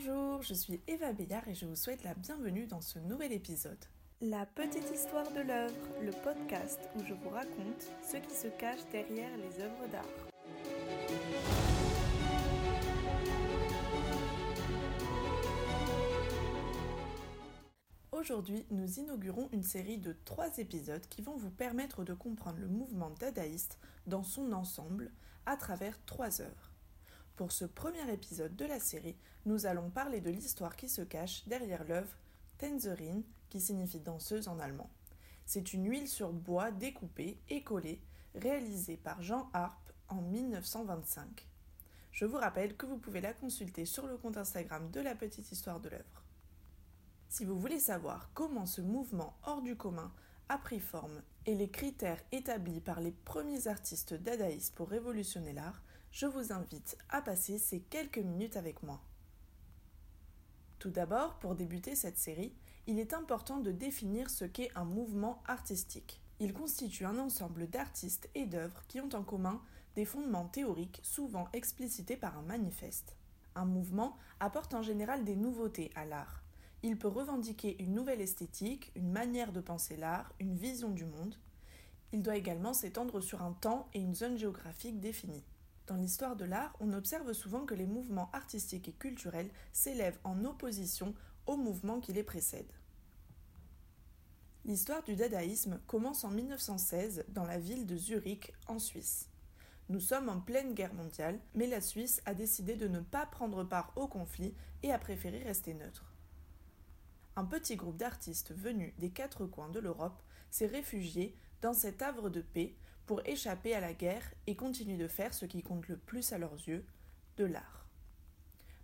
Bonjour, je suis Eva Béillard et je vous souhaite la bienvenue dans ce nouvel épisode. La petite histoire de l'œuvre, le podcast où je vous raconte ce qui se cache derrière les œuvres d'art. Aujourd'hui, nous inaugurons une série de trois épisodes qui vont vous permettre de comprendre le mouvement dadaïste dans son ensemble à travers trois œuvres. Pour ce premier épisode de la série, nous allons parler de l'histoire qui se cache derrière l'œuvre Tänzerin, qui signifie danseuse en allemand. C'est une huile sur bois découpée et collée, réalisée par Jean Harpe en 1925. Je vous rappelle que vous pouvez la consulter sur le compte Instagram de la petite histoire de l'œuvre. Si vous voulez savoir comment ce mouvement hors du commun a pris forme et les critères établis par les premiers artistes dadaïstes pour révolutionner l'art, je vous invite à passer ces quelques minutes avec moi. Tout d'abord, pour débuter cette série, il est important de définir ce qu'est un mouvement artistique. Il constitue un ensemble d'artistes et d'œuvres qui ont en commun des fondements théoriques souvent explicités par un manifeste. Un mouvement apporte en général des nouveautés à l'art. Il peut revendiquer une nouvelle esthétique, une manière de penser l'art, une vision du monde. Il doit également s'étendre sur un temps et une zone géographique définie. Dans l'histoire de l'art, on observe souvent que les mouvements artistiques et culturels s'élèvent en opposition aux mouvements qui les précèdent. L'histoire du dadaïsme commence en 1916 dans la ville de Zurich, en Suisse. Nous sommes en pleine guerre mondiale, mais la Suisse a décidé de ne pas prendre part au conflit et a préféré rester neutre. Un petit groupe d'artistes venus des quatre coins de l'Europe s'est réfugié dans cet havre de paix pour échapper à la guerre et continuer de faire ce qui compte le plus à leurs yeux, de l'art.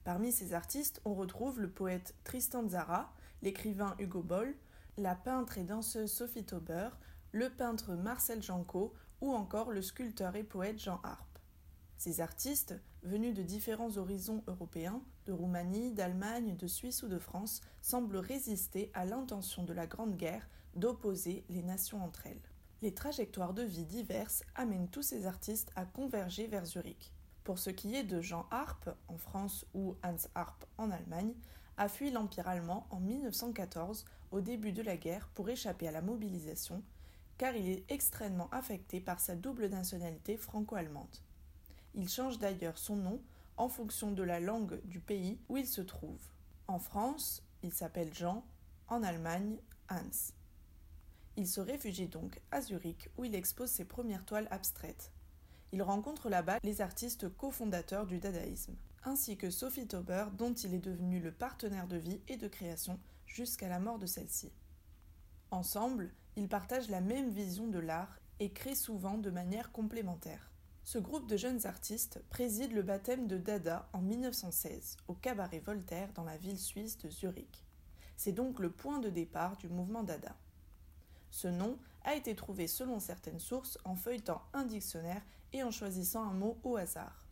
Parmi ces artistes, on retrouve le poète Tristan Zara, l'écrivain Hugo Boll, la peintre et danseuse Sophie Tauber, le peintre Marcel Janco ou encore le sculpteur et poète Jean Harpe. Ces artistes, venus de différents horizons européens, de Roumanie, d'Allemagne, de Suisse ou de France, semblent résister à l'intention de la Grande Guerre d'opposer les nations entre elles les trajectoires de vie diverses amènent tous ces artistes à converger vers Zurich. Pour ce qui est de Jean Harpe, en France, ou Hans Harpe, en Allemagne, a fui l'Empire allemand en 1914, au début de la guerre, pour échapper à la mobilisation, car il est extrêmement affecté par sa double nationalité franco-allemande. Il change d'ailleurs son nom en fonction de la langue du pays où il se trouve. En France, il s'appelle Jean, en Allemagne, Hans. Il se réfugie donc à Zurich où il expose ses premières toiles abstraites. Il rencontre là-bas les artistes cofondateurs du dadaïsme, ainsi que Sophie Tauber dont il est devenu le partenaire de vie et de création jusqu'à la mort de celle-ci. Ensemble, ils partagent la même vision de l'art et créent souvent de manière complémentaire. Ce groupe de jeunes artistes préside le baptême de Dada en 1916 au cabaret Voltaire dans la ville suisse de Zurich. C'est donc le point de départ du mouvement Dada. Ce nom a été trouvé selon certaines sources en feuilletant un dictionnaire et en choisissant un mot au hasard.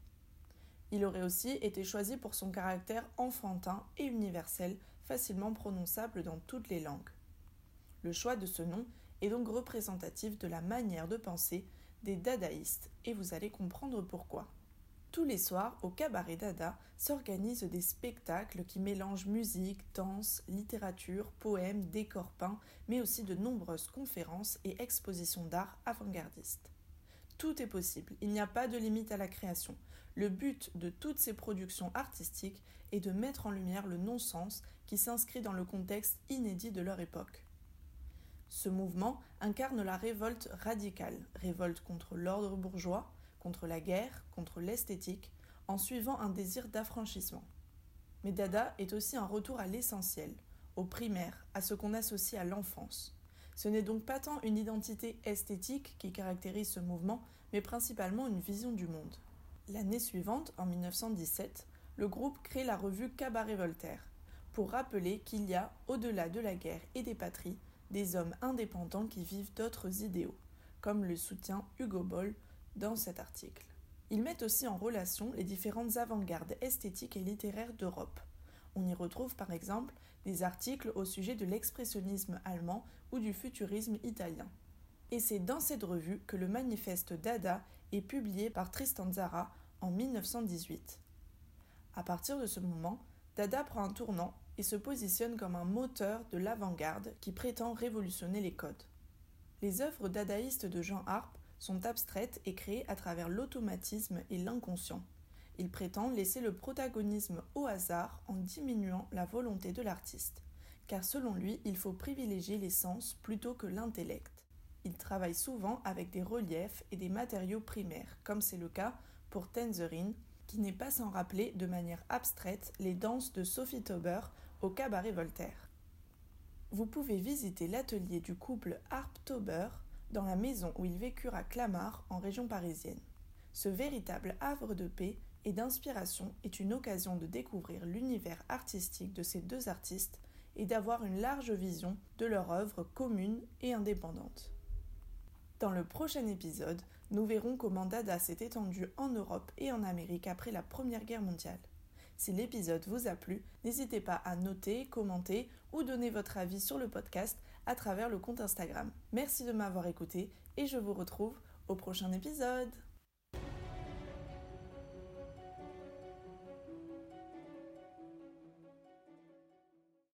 Il aurait aussi été choisi pour son caractère enfantin et universel, facilement prononçable dans toutes les langues. Le choix de ce nom est donc représentatif de la manière de penser des dadaïstes, et vous allez comprendre pourquoi. Tous les soirs, au cabaret Dada, s'organisent des spectacles qui mélangent musique, danse, littérature, poèmes, décors peints, mais aussi de nombreuses conférences et expositions d'art avant-gardistes. Tout est possible, il n'y a pas de limite à la création. Le but de toutes ces productions artistiques est de mettre en lumière le non-sens qui s'inscrit dans le contexte inédit de leur époque. Ce mouvement incarne la révolte radicale, révolte contre l'ordre bourgeois, contre la guerre, contre l'esthétique, en suivant un désir d'affranchissement. Mais Dada est aussi un retour à l'essentiel, au primaire, à ce qu'on associe à l'enfance. Ce n'est donc pas tant une identité esthétique qui caractérise ce mouvement, mais principalement une vision du monde. L'année suivante, en 1917, le groupe crée la revue Cabaret Voltaire, pour rappeler qu'il y a, au-delà de la guerre et des patries, des hommes indépendants qui vivent d'autres idéaux, comme le soutient Hugo Boll dans cet article. Ils mettent aussi en relation les différentes avant-gardes esthétiques et littéraires d'Europe. On y retrouve par exemple des articles au sujet de l'expressionnisme allemand ou du futurisme italien. Et c'est dans cette revue que le manifeste Dada est publié par Tristan Zara en 1918. À partir de ce moment, Dada prend un tournant et se positionne comme un moteur de l'avant-garde qui prétend révolutionner les codes. Les œuvres dadaïstes de Jean Harpe sont abstraites et créées à travers l'automatisme et l'inconscient. Il prétend laisser le protagonisme au hasard en diminuant la volonté de l'artiste, car selon lui, il faut privilégier les sens plutôt que l'intellect. Il travaille souvent avec des reliefs et des matériaux primaires, comme c'est le cas pour Tanzerine, qui n'est pas sans rappeler de manière abstraite les danses de Sophie Tauber au cabaret Voltaire. Vous pouvez visiter l'atelier du couple Harp Tauber dans la maison où ils vécurent à Clamart, en région parisienne. Ce véritable havre de paix et d'inspiration est une occasion de découvrir l'univers artistique de ces deux artistes et d'avoir une large vision de leur œuvre commune et indépendante. Dans le prochain épisode, nous verrons comment Dada s'est étendu en Europe et en Amérique après la Première Guerre mondiale. Si l'épisode vous a plu, n'hésitez pas à noter, commenter ou donner votre avis sur le podcast à travers le compte Instagram. Merci de m'avoir écouté et je vous retrouve au prochain épisode.